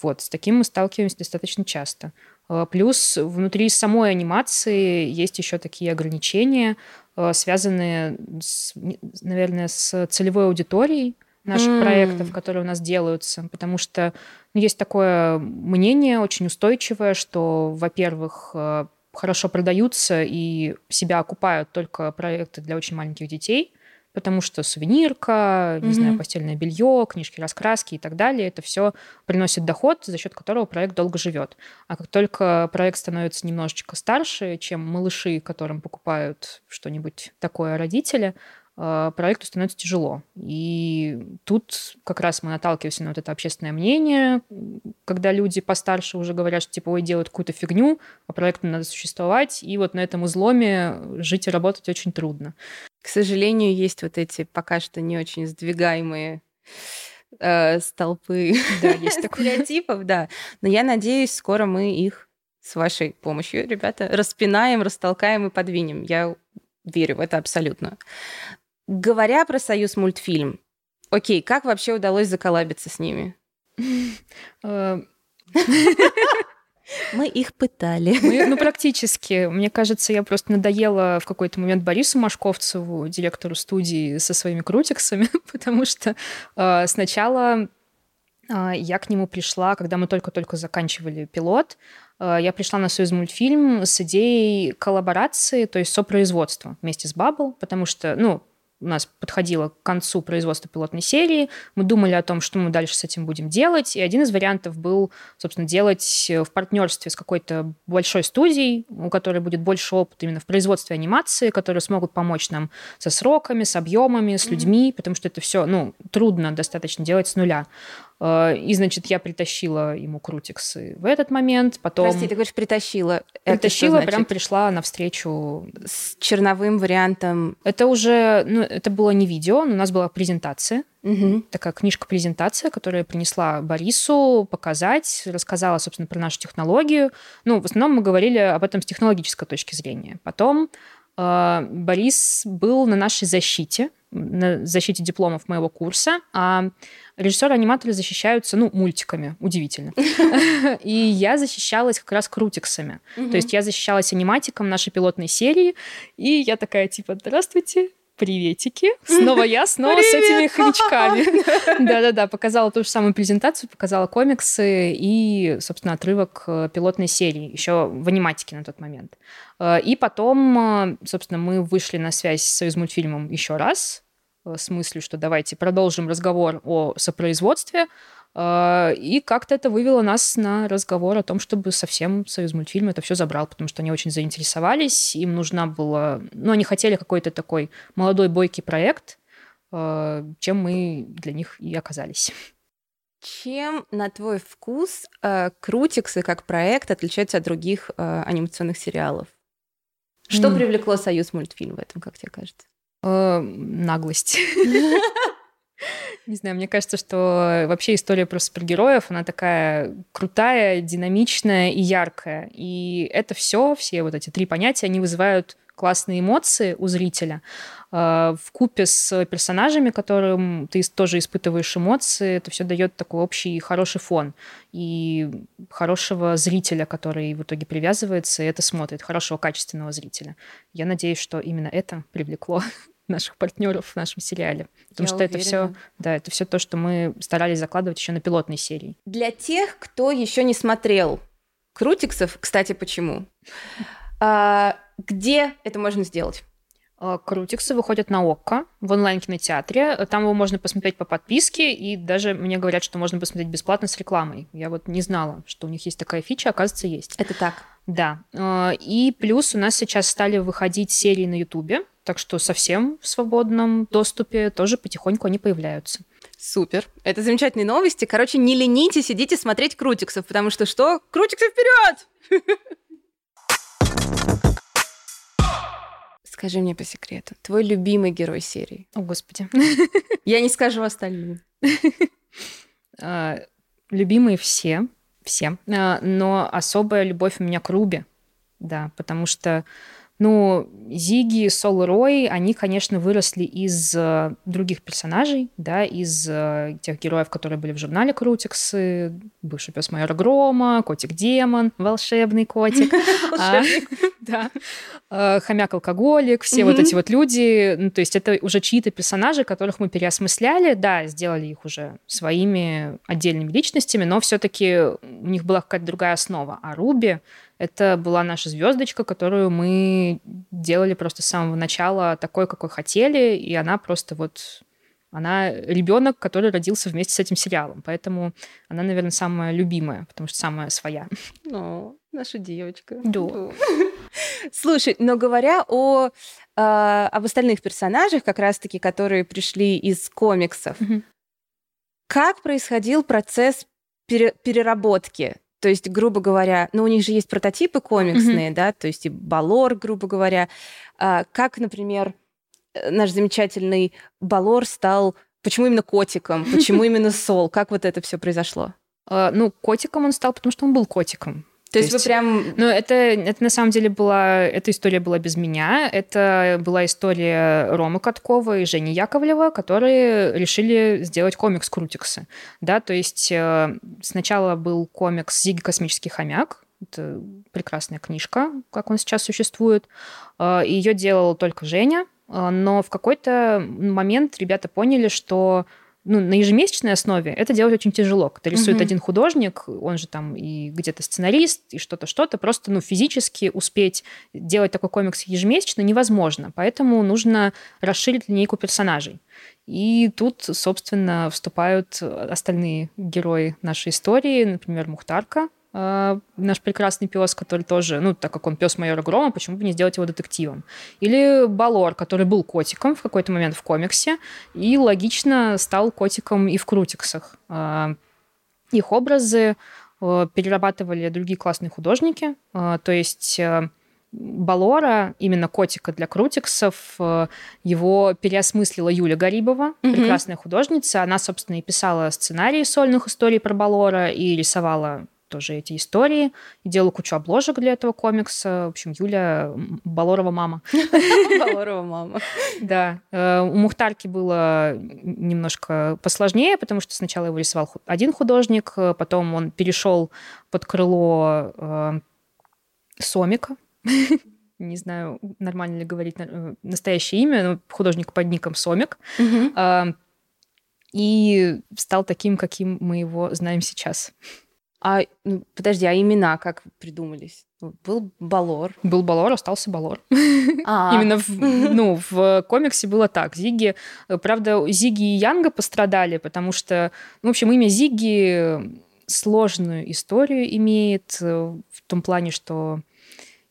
[SPEAKER 2] Вот, с таким мы сталкиваемся достаточно часто. Э, плюс внутри самой анимации есть еще такие ограничения, э, связанные, с, наверное, с целевой аудиторией, наших mm. проектов, которые у нас делаются, потому что ну, есть такое мнение очень устойчивое, что, во-первых, э, хорошо продаются и себя окупают только проекты для очень маленьких детей, потому что сувенирка, не mm-hmm. знаю, постельное белье, книжки, раскраски и так далее, это все приносит доход, за счет которого проект долго живет. А как только проект становится немножечко старше, чем малыши, которым покупают что-нибудь такое родители, проекту становится тяжело. И тут как раз мы наталкиваемся на вот это общественное мнение, когда люди постарше уже говорят, что типа, ой, делают какую-то фигню, а проекту надо существовать, и вот на этом изломе жить и работать очень трудно.
[SPEAKER 1] К сожалению, есть вот эти пока что не очень сдвигаемые э, столпы да, есть стереотипов, да. Но я надеюсь, скоро мы их с вашей помощью, ребята, распинаем, растолкаем и подвинем. Я верю в это абсолютно. Говоря про Союз мультфильм, окей, как вообще удалось заколабиться с ними? Э, Мы их пытали.
[SPEAKER 2] Мы, ну, практически. Мне кажется, я просто надоела в какой-то момент Борису Машковцеву, директору студии, со своими крутиксами, потому что э, сначала э, я к нему пришла, когда мы только-только заканчивали пилот. Э, я пришла на Союз мультфильм с идеей коллаборации, то есть сопроизводства вместе с Bubble, потому что, ну, у нас подходило к концу производства пилотной серии, мы думали о том, что мы дальше с этим будем делать, и один из вариантов был, собственно, делать в партнерстве с какой-то большой студией, у которой будет больше опыта именно в производстве анимации, которые смогут помочь нам со сроками, с объемами, с людьми, mm-hmm. потому что это все, ну, трудно достаточно делать с нуля. Э, и, значит, я притащила ему крутиксы в этот момент, потом...
[SPEAKER 1] Прости, ты говоришь, притащила.
[SPEAKER 2] Притащила, Это прям пришла навстречу.
[SPEAKER 1] С черновым вариантом?
[SPEAKER 2] Это уже, ну, это было не видео, но у нас была презентация, угу. такая книжка-презентация, которую я принесла Борису показать, рассказала, собственно, про нашу технологию. Ну, в основном мы говорили об этом с технологической точки зрения. Потом э, Борис был на нашей защите, на защите дипломов моего курса, а режиссеры-аниматоры защищаются, ну, мультиками, удивительно. И я защищалась как раз крутиксами. То есть я защищалась аниматиком нашей пилотной серии, и я такая, типа, здравствуйте, приветики. Снова я, снова Привет! с этими хомячками. Да-да-да, показала ту же самую презентацию, показала комиксы и, собственно, отрывок э, пилотной серии, еще в аниматике на тот момент. Э, и потом, э, собственно, мы вышли на связь с Союзмультфильмом еще раз, с мыслью, что давайте продолжим разговор о сопроизводстве, и как-то это вывело нас на разговор о том, чтобы совсем Союз мультфильм это все забрал, потому что они очень заинтересовались, им нужна была... Ну, они хотели какой-то такой молодой бойкий проект, а, чем мы для них и оказались.
[SPEAKER 1] Чем, на твой вкус, а, Крутиксы как проект отличаются от других анимационных сериалов? Что mm. привлекло Союз мультфильм в этом, как тебе кажется?
[SPEAKER 2] Наглость. Не знаю, мне кажется, что вообще история про супергероев, она такая крутая, динамичная и яркая. И это все, все вот эти три понятия, они вызывают классные эмоции у зрителя. А, в купе с персонажами, которым ты тоже испытываешь эмоции, это все дает такой общий хороший фон и хорошего зрителя, который в итоге привязывается и это смотрит, хорошего качественного зрителя. Я надеюсь, что именно это привлекло наших партнеров в нашем сериале. Потому Я что уверена. это все, да, это все то, что мы старались закладывать еще на пилотной серии.
[SPEAKER 1] Для тех, кто еще не смотрел Крутиксов, кстати, почему? А, где это можно сделать?
[SPEAKER 2] А, Крутиксы выходят на ОККО в онлайн-кинотеатре. Там его можно посмотреть по подписке, и даже мне говорят, что можно посмотреть бесплатно с рекламой. Я вот не знала, что у них есть такая фича, оказывается, есть.
[SPEAKER 1] Это так?
[SPEAKER 2] Да. А, и плюс у нас сейчас стали выходить серии на Ютубе, так что совсем в свободном доступе тоже потихоньку они появляются.
[SPEAKER 1] Супер. Это замечательные новости. Короче, не ленитесь, идите смотреть Крутиксов, потому что что? Крутиксы вперед! Скажи мне по секрету, твой любимый герой серии?
[SPEAKER 2] О, Господи.
[SPEAKER 1] Я не скажу остальным.
[SPEAKER 2] А, любимые все, все. А, но особая любовь у меня к Руби. Да, потому что ну, Зиги, Сол и Рой, они, конечно, выросли из э, других персонажей, да, из э, тех героев, которые были в журнале Крутиксы, бывший пес майора Грома, котик-демон, волшебный котик. Да. Э, хомяк-алкоголик, все вот эти вот люди. Ну, то есть это уже чьи-то персонажи, которых мы переосмысляли, да, сделали их уже своими отдельными личностями, но все таки у них была какая-то другая основа. А Руби это была наша звездочка, которую мы делали просто с самого начала такой, какой хотели, и она просто вот она ребенок, который родился вместе с этим сериалом. Поэтому она, наверное, самая любимая, потому что самая своя.
[SPEAKER 1] О, наша девочка.
[SPEAKER 2] Да.
[SPEAKER 1] Слушай, но говоря о, э, об остальных персонажах, как раз-таки, которые пришли из комиксов, как происходил процесс пере переработки? То есть, грубо говоря, ну, у них же есть прототипы комиксные, mm-hmm. да, то есть и Балор, грубо говоря. А, как, например, э, наш замечательный Балор стал... Почему именно котиком? Почему именно Сол? Как вот это все произошло?
[SPEAKER 2] Uh, ну, котиком он стал, потому что он был котиком.
[SPEAKER 1] То, есть, есть вы прям...
[SPEAKER 2] Ну, это, это на самом деле была... Эта история была без меня. Это была история Ромы Каткова и Жени Яковлева, которые решили сделать комикс Крутиксы. Да, то есть э, сначала был комикс «Зиги космический хомяк», это прекрасная книжка, как он сейчас существует. Э, Ее делал только Женя, э, но в какой-то момент ребята поняли, что ну, на ежемесячной основе это делать очень тяжело. Когда рисует угу. один художник, он же там и где-то сценарист, и что-то, что-то, просто ну, физически успеть делать такой комикс ежемесячно невозможно. Поэтому нужно расширить линейку персонажей. И тут, собственно, вступают остальные герои нашей истории, например, Мухтарка, э, наш прекрасный пес, который тоже, ну, так как он пес майора Грома, почему бы не сделать его детективом? Или Балор, который был котиком в какой-то момент в комиксе, и логично стал котиком и в Крутиксах. Э, их образы э, перерабатывали другие классные художники. Э, то есть э, Балора, именно котика для крутиксов, его переосмыслила Юля Гарибова, mm-hmm. прекрасная художница. Она, собственно, и писала сценарии сольных историй про Балора и рисовала тоже эти истории. И делала кучу обложек для этого комикса. В общем, Юля Балорова мама.
[SPEAKER 1] Балорова мама.
[SPEAKER 2] Да. Э, у Мухтарки было немножко посложнее, потому что сначала его рисовал один художник, потом он перешел под крыло э, Сомика. Не знаю, нормально ли говорить э, настоящее имя, но художник под ником Сомик. И стал таким, каким мы его знаем сейчас.
[SPEAKER 1] А, ну, подожди, а имена как придумались? Был Балор.
[SPEAKER 2] Был Балор, остался Балор. А. Именно в, ну, в комиксе было так. Зиги, э, правда, Зиги и Янга пострадали, потому что, ну, в общем, имя Зиги сложную историю имеет э, в том плане, что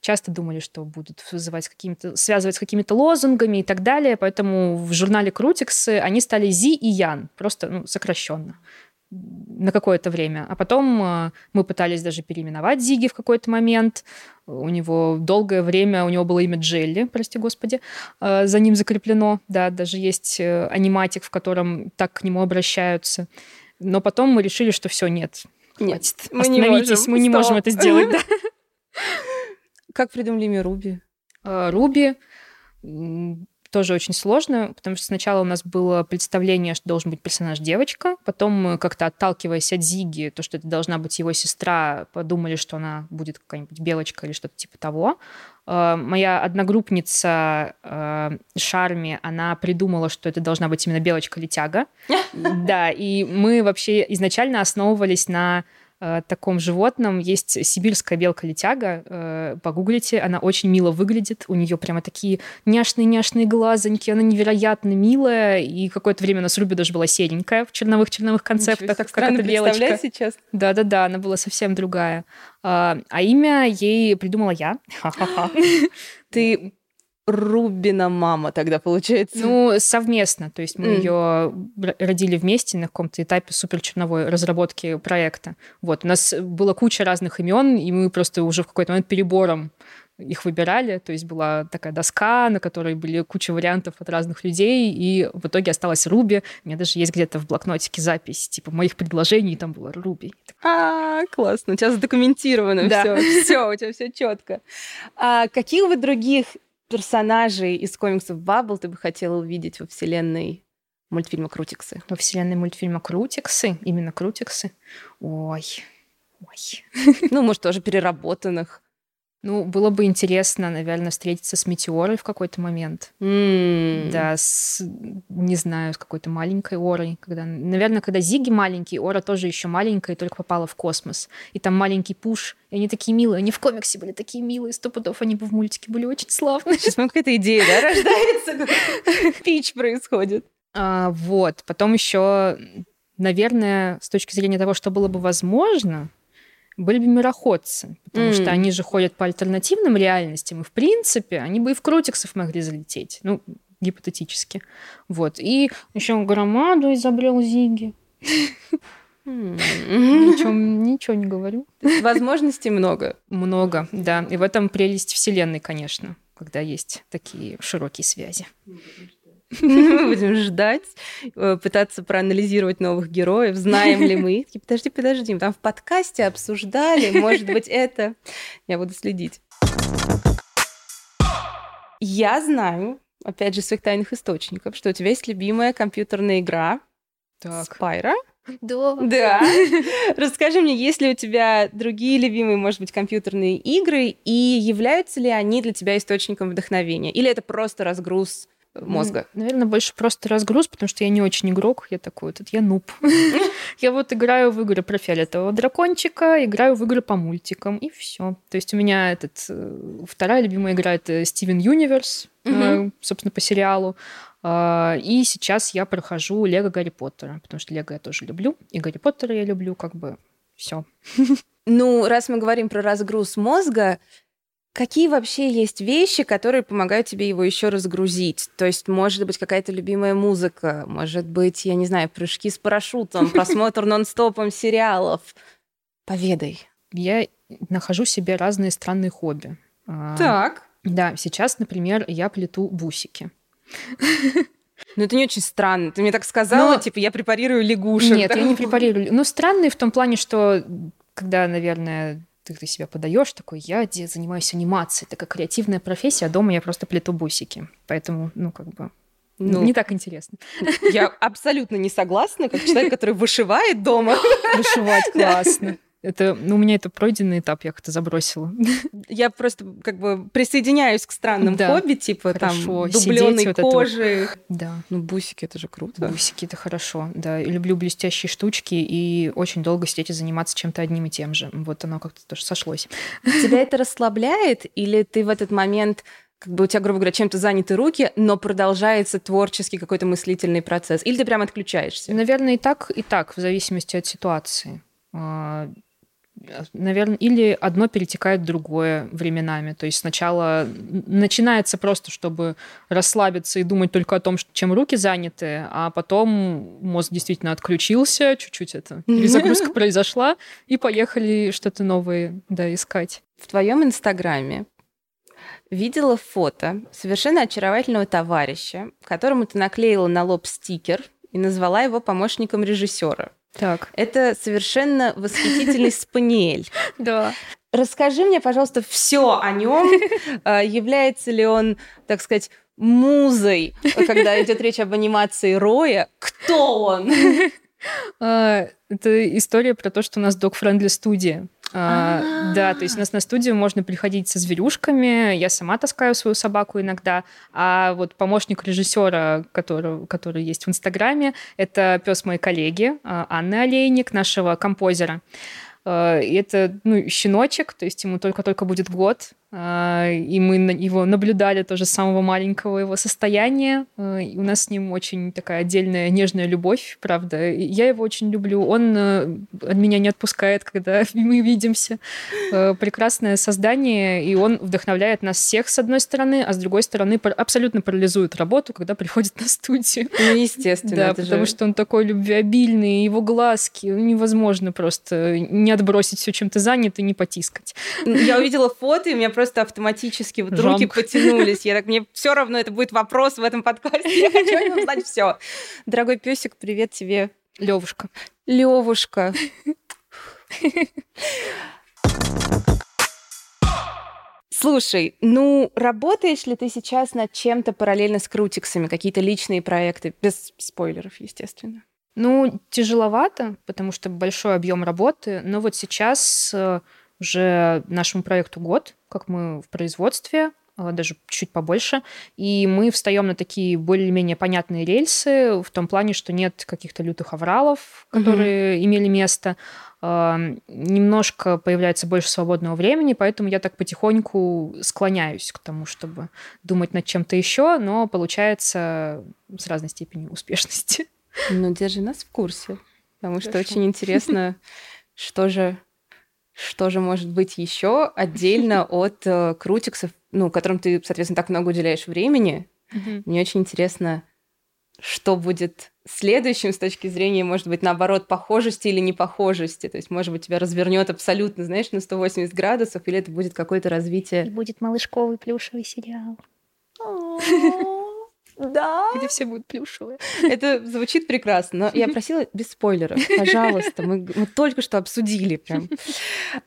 [SPEAKER 2] часто думали, что будут вызывать какими-то, связывать с какими-то лозунгами и так далее, поэтому в журнале Крутиксы они стали Зи и Ян, просто ну, сокращенно на какое-то время. А потом э, мы пытались даже переименовать Зиги в какой-то момент. У него долгое время, у него было имя Джелли, прости господи, э, за ним закреплено. Да, даже есть э, аниматик, в котором так к нему обращаются. Но потом мы решили, что все, нет,
[SPEAKER 1] нет,
[SPEAKER 2] мы не можем. мы не можем это сделать.
[SPEAKER 1] Как придумали имя Руби?
[SPEAKER 2] Руби тоже очень сложно, потому что сначала у нас было представление, что должен быть персонаж девочка, потом мы как-то отталкиваясь от Зиги, то, что это должна быть его сестра, подумали, что она будет какая-нибудь белочка или что-то типа того. Э, моя одногруппница э, Шарми, она придумала, что это должна быть именно белочка-летяга. Да, и мы вообще изначально основывались на э, таком животном. Есть сибирская белка-летяга. Э, погуглите, она очень мило выглядит. У нее прямо такие няшные-няшные глазоньки. Она невероятно милая. И какое-то время у нас Руби даже была серенькая в черновых-черновых концептах.
[SPEAKER 1] Как, как эта белочка. сейчас.
[SPEAKER 2] Да-да-да, она была совсем другая. А, а имя ей придумала я.
[SPEAKER 1] Ты Рубина мама тогда получается?
[SPEAKER 2] Ну, совместно. То есть мы mm. ее родили вместе на каком-то этапе суперчерновой разработки проекта. Вот. У нас была куча разных имен, и мы просто уже в какой-то момент перебором их выбирали. То есть была такая доска, на которой были куча вариантов от разных людей, и в итоге осталась Руби. У меня даже есть где-то в блокнотике запись, типа, моих предложений, там было Руби.
[SPEAKER 1] А, классно, у тебя задокументировано да. все, все, у тебя все четко. А каких вы других персонажей из комиксов Баббл ты бы хотела увидеть во вселенной мультфильма Крутиксы?
[SPEAKER 2] Во вселенной мультфильма Крутиксы? Именно Крутиксы? Ой, ой.
[SPEAKER 1] Ну, может, тоже переработанных.
[SPEAKER 2] Ну, было бы интересно, наверное, встретиться с метеорой в какой-то момент.
[SPEAKER 1] Mm.
[SPEAKER 2] Да, с, не знаю, с какой-то маленькой Орой. Когда, наверное, когда Зиги маленький, Ора тоже еще маленькая и только попала в космос. И там маленький Пуш, и они такие милые. Они в комиксе были такие милые, сто пудов они бы в мультике были очень славные.
[SPEAKER 1] Сейчас ну, какая-то идея, да, рождается? Пич происходит.
[SPEAKER 2] А, вот. Потом еще, наверное, с точки зрения того, что было бы возможно, были бы мироходцы, потому mm. что они же ходят по альтернативным реальностям, и, в принципе, они бы и в крутиксов могли залететь, ну, гипотетически. Вот. И еще громаду изобрел Зиги. Ничего, ничего не говорю.
[SPEAKER 1] Возможностей много.
[SPEAKER 2] Много, да. И в этом прелесть Вселенной, конечно, когда есть такие широкие связи.
[SPEAKER 1] Мы будем ждать, э, пытаться проанализировать новых героев, знаем ли мы. Подожди, подожди, там в подкасте обсуждали, может быть, это. Я буду следить. Я знаю, опять же, своих тайных источников, что у тебя есть любимая компьютерная игра так. Спайра.
[SPEAKER 2] Да.
[SPEAKER 1] Да. Расскажи мне, есть ли у тебя другие любимые, может быть, компьютерные игры, и являются ли они для тебя источником вдохновения? Или это просто разгруз мозга?
[SPEAKER 2] Наверное, больше просто разгруз, потому что я не очень игрок, я такой, тут я нуб. Я вот играю в игры про фиолетового дракончика, играю в игры по мультикам, и все. То есть у меня этот э, вторая любимая игра это Стивен Юниверс, э, собственно, по сериалу. А, и сейчас я прохожу Лего Гарри Поттера, потому что Лего я тоже люблю, и Гарри Поттера я люблю, как бы все.
[SPEAKER 1] Ну, раз мы говорим про разгруз мозга, Какие вообще есть вещи, которые помогают тебе его еще разгрузить? То есть, может быть, какая-то любимая музыка, может быть, я не знаю, прыжки с парашютом, просмотр нон-стопом сериалов. Поведай.
[SPEAKER 2] Я нахожу себе разные странные хобби. А,
[SPEAKER 1] Так.
[SPEAKER 2] Да, сейчас, например, я плету бусики.
[SPEAKER 1] Ну, это не очень странно. Ты мне так сказала,
[SPEAKER 2] Ну,
[SPEAKER 1] типа, я препарирую лягушек.
[SPEAKER 2] Нет, я не препарирую. Ну, странные в том плане, что когда, наверное, ты, ты себя подаешь, такой, я занимаюсь анимацией, такая креативная профессия, а дома я просто плету бусики. Поэтому, ну, как бы,
[SPEAKER 1] Ну,
[SPEAKER 2] не так интересно.
[SPEAKER 1] я абсолютно не согласна, как человек, который вышивает дома.
[SPEAKER 2] Вышивать классно. Это, ну, у меня это пройденный этап, я как-то забросила.
[SPEAKER 1] Я просто как бы присоединяюсь к странным
[SPEAKER 2] Да.
[SPEAKER 1] хобби, типа
[SPEAKER 2] Хорошо,
[SPEAKER 1] там
[SPEAKER 2] сидеть
[SPEAKER 1] дубленой
[SPEAKER 2] вот это вот.
[SPEAKER 1] кожи.
[SPEAKER 2] Да,
[SPEAKER 1] Ну, бусики, это же круто.
[SPEAKER 2] бусики это хорошо. Да, и люблю блестящие штучки и очень долго сидеть и заниматься чем-то одним и тем же. Вот оно как-то тоже сошлось.
[SPEAKER 1] Тебя это расслабляет, или ты в этот момент как бы у тебя, грубо говоря, чем-то заняты руки, но продолжается творческий какой-то мыслительный процесс? Или ты прям отключаешься?
[SPEAKER 2] Наверное, и так, и так, в зависимости от ситуации. Наверное, или одно перетекает в другое временами. То есть сначала начинается просто, чтобы расслабиться и думать только о том, чем руки заняты, а потом мозг действительно отключился, чуть-чуть это перезагрузка произошла, и поехали что-то новое да, искать.
[SPEAKER 1] В твоем инстаграме видела фото совершенно очаровательного товарища, которому ты наклеила на лоб стикер и назвала его помощником режиссера.
[SPEAKER 2] Так.
[SPEAKER 1] Это совершенно восхитительный спаниель.
[SPEAKER 2] Да.
[SPEAKER 1] Расскажи мне, пожалуйста, все о нем. Является ли он, так сказать, музой, когда идет речь об анимации Роя? Кто он?
[SPEAKER 2] А, Это история про то, что у нас dog-friendly студия. А, Да, то есть у нас на студию можно приходить со зверюшками. Я сама таскаю свою собаку иногда. А вот помощник режиссера, который, который есть в Инстаграме, это пес моей коллеги а, Анны Олейник, нашего композера. А, и Это ну, щеночек, то есть ему только-только будет год. А, И мы его наблюдали тоже с самого маленького его состояния. А, и У нас с ним очень такая отдельная нежная любовь, правда. Я его очень люблю. Он э, от меня не отпускает, когда мы видимся. Э, Прекрасное создание, и он вдохновляет нас всех, с одной стороны, а с другой стороны абсолютно парализует работу, когда приходит на студию.
[SPEAKER 1] Ну, естественно,
[SPEAKER 2] Да, потому
[SPEAKER 1] же...
[SPEAKER 2] что он такой любвеобильный, его глазки, ну, невозможно просто не отбросить все, чем ты занят, и не потискать.
[SPEAKER 1] Я увидела фото, и у меня просто автоматически вот руки потянулись. Я так, мне все равно это будет вопрос в этом подкасте. Я хочу о нем знать все. Дорогой песик, привет тебе.
[SPEAKER 2] Левушка.
[SPEAKER 1] Левушка. Слушай, ну работаешь ли ты сейчас над чем-то параллельно с крутиксами, какие-то личные проекты, без спойлеров, естественно?
[SPEAKER 2] Ну, тяжеловато, потому что большой объем работы, но вот сейчас э, уже нашему проекту год, как мы в производстве, э, даже чуть побольше, и мы встаем на такие более-менее понятные рельсы в том плане, что нет каких-то лютых авралов, которые имели место, Э, немножко появляется больше свободного времени, поэтому я так потихоньку склоняюсь к тому, чтобы думать над чем-то еще, но получается с разной степенью успешности.
[SPEAKER 1] Ну, держи нас в курсе, потому что
[SPEAKER 2] Хорошо.
[SPEAKER 1] очень интересно, что же, что же может быть еще отдельно от э, крутиксов, ну, которым ты, соответственно, так много уделяешь времени. Мне очень интересно, что будет следующим с точки зрения, может быть, наоборот, похожести или непохожести. То есть, может быть, тебя развернет абсолютно, знаешь, на 180 градусов, или это будет какое-то развитие.
[SPEAKER 2] будет малышковый плюшевый сериал.
[SPEAKER 1] Да.
[SPEAKER 2] Где все будут плюшевые.
[SPEAKER 1] Это звучит прекрасно, но я просила без спойлеров, пожалуйста. Мы, мы только что обсудили прям.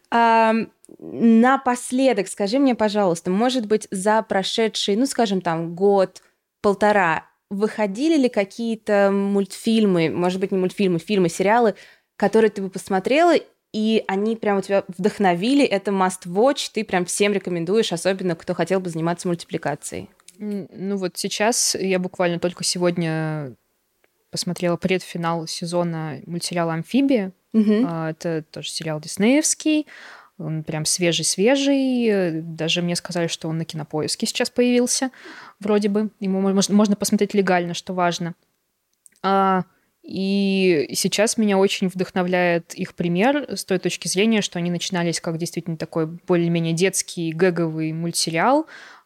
[SPEAKER 1] А, напоследок, скажи мне, пожалуйста, может быть, за прошедший, ну, скажем, там, год, полтора, выходили ли какие-то мультфильмы, может быть, не мультфильмы, фильмы, сериалы, которые ты бы посмотрела, и они прям у тебя вдохновили, это must watch, ты прям всем рекомендуешь, особенно кто хотел бы заниматься мультипликацией.
[SPEAKER 2] Ну вот сейчас я буквально только сегодня посмотрела предфинал сезона мультсериала «Амфибия». А, Это тоже сериал диснеевский. Он прям свежий-свежий. Э, Даже мне сказали, что он на кинопоиске сейчас появился, вроде бы. Ему мож- можно посмотреть легально, что важно. А, И сейчас меня очень вдохновляет их пример с той точки зрения, что они начинались как действительно такой более-менее детский гэговый мультсериал,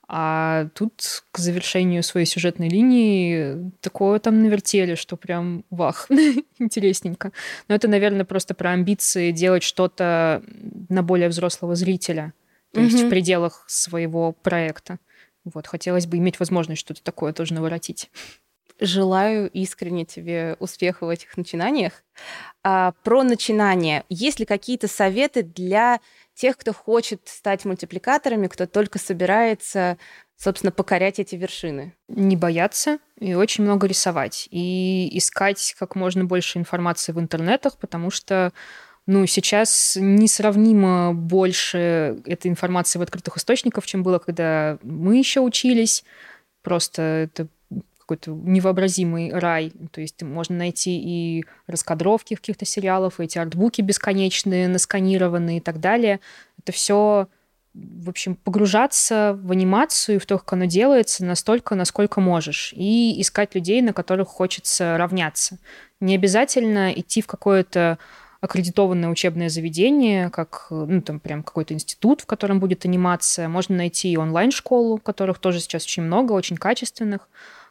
[SPEAKER 2] а тут к завершению своей сюжетной линии такое там навертели, что прям вах, интересненько. Но это, наверное, просто про амбиции делать что-то на более взрослого зрителя, то есть в пределах своего проекта. Вот, хотелось бы иметь возможность что-то такое тоже наворотить.
[SPEAKER 1] Желаю искренне тебе успеха в этих начинаниях. А, про начинание. Есть ли какие-то советы для тех, кто хочет стать мультипликаторами, кто только собирается, собственно, покорять эти вершины?
[SPEAKER 2] Не бояться и очень много рисовать. И искать как можно больше информации в интернетах, потому что ну, сейчас несравнимо больше этой информации в открытых источниках, чем было, когда мы еще учились. Просто это какой-то невообразимый рай. То есть можно найти и раскадровки каких-то сериалов, и эти артбуки бесконечные, насканированные и так далее. Это все в общем, погружаться в анимацию, в то, как оно делается, настолько, насколько можешь, и искать людей, на которых хочется равняться. Не обязательно идти в какое-то аккредитованное учебное заведение, как, ну, там, прям какой-то институт, в котором будет анимация. Можно найти и онлайн-школу, которых тоже сейчас очень много, очень качественных.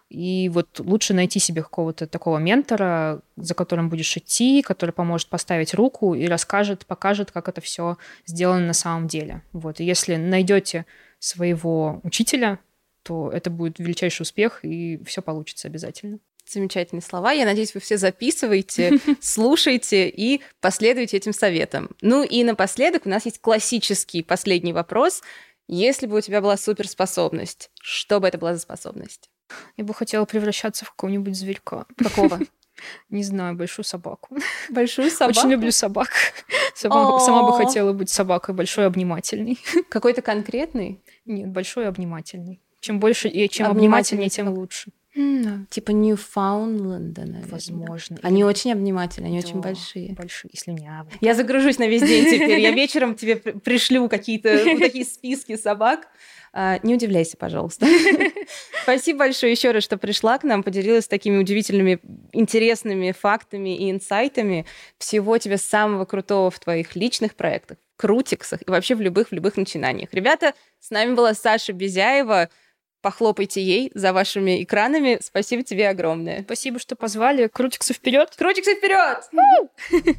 [SPEAKER 2] И вот лучше найти себе какого-то такого ментора, за которым будешь идти, который поможет поставить руку и расскажет, покажет, как это все сделано на самом деле. Вот. И если найдете своего учителя, то это будет величайший успех, и все получится обязательно.
[SPEAKER 1] Замечательные слова. Я надеюсь, вы все записываете, слушаете и последуете этим советам. Ну и напоследок у нас есть классический последний вопрос. Если бы у тебя была суперспособность, что бы это была за способность?
[SPEAKER 2] Я бы хотела превращаться в какого-нибудь зверька.
[SPEAKER 1] Какого?
[SPEAKER 2] Не знаю, большую собаку.
[SPEAKER 1] Большую собаку?
[SPEAKER 2] Очень люблю собак. Сама, сама бы хотела быть собакой, большой обнимательный.
[SPEAKER 1] Какой-то конкретный?
[SPEAKER 2] Нет, большой обнимательный. Чем больше и чем обнимательнее, тем лучше.
[SPEAKER 1] Mm, типа Ньюфаундленда, наверное.
[SPEAKER 2] Возможно.
[SPEAKER 1] Они Или... очень обнимательные, они да, очень большие.
[SPEAKER 2] Большие, слюнявые.
[SPEAKER 1] Я загружусь на весь день теперь. Я вечером тебе пришлю какие-то такие списки собак. А, не удивляйся, пожалуйста. Спасибо большое еще раз, что пришла к нам, поделилась такими удивительными, интересными фактами и инсайтами. Всего тебе самого крутого в твоих личных проектах, крутиксах и вообще в любых, в любых начинаниях. Ребята, с нами была Саша Безяева. Похлопайте ей за вашими экранами. Спасибо тебе огромное.
[SPEAKER 2] Спасибо, что позвали. Крутиксы вперед!
[SPEAKER 1] Крутиксы вперед!